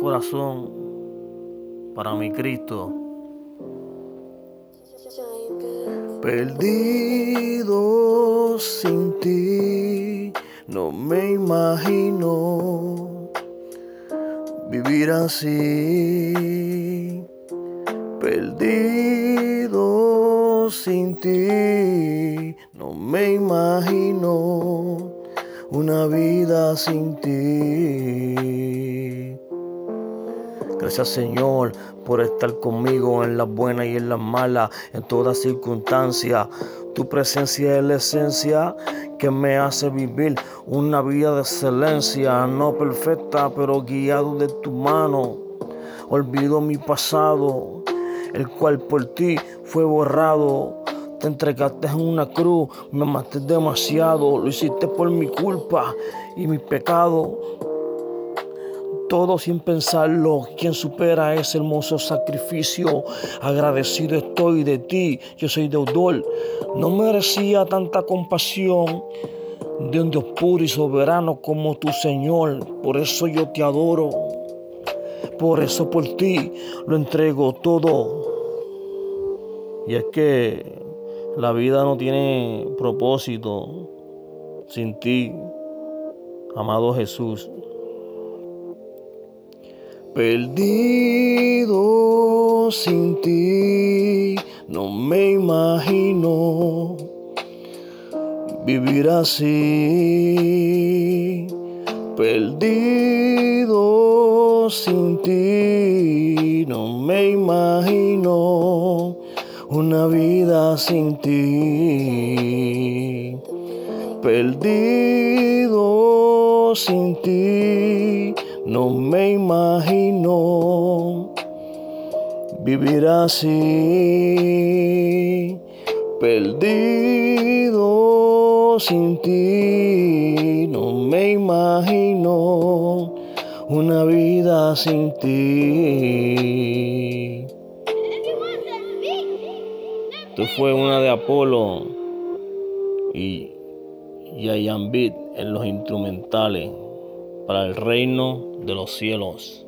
corazón para mi Cristo. Perdido sin ti, no me imagino vivir así. Perdido sin ti, no me imagino una vida sin ti. Gracias Señor por estar conmigo en las buenas y en las malas, en todas circunstancias. Tu presencia es la esencia que me hace vivir una vida de excelencia, no perfecta, pero guiado de tu mano. Olvido mi pasado, el cual por ti fue borrado. Te entregaste en una cruz, me amaste demasiado, lo hiciste por mi culpa y mi pecado todo sin pensarlo. Quien supera ese hermoso sacrificio. Agradecido estoy de ti, yo soy deudor. No merecía tanta compasión de un Dios puro y soberano como tu Señor. Por eso yo te adoro. Por eso por ti lo entrego todo. Y es que la vida no tiene propósito sin ti, amado Jesús. Perdido sin ti, no me imagino vivir así. Perdido sin ti, no me imagino una vida sin ti. Perdido sin ti no me imagino vivir así, perdido sin ti. No me imagino una vida sin ti. Esto fue una de Apolo y Yayan Beat en los instrumentales para el reino de los cielos.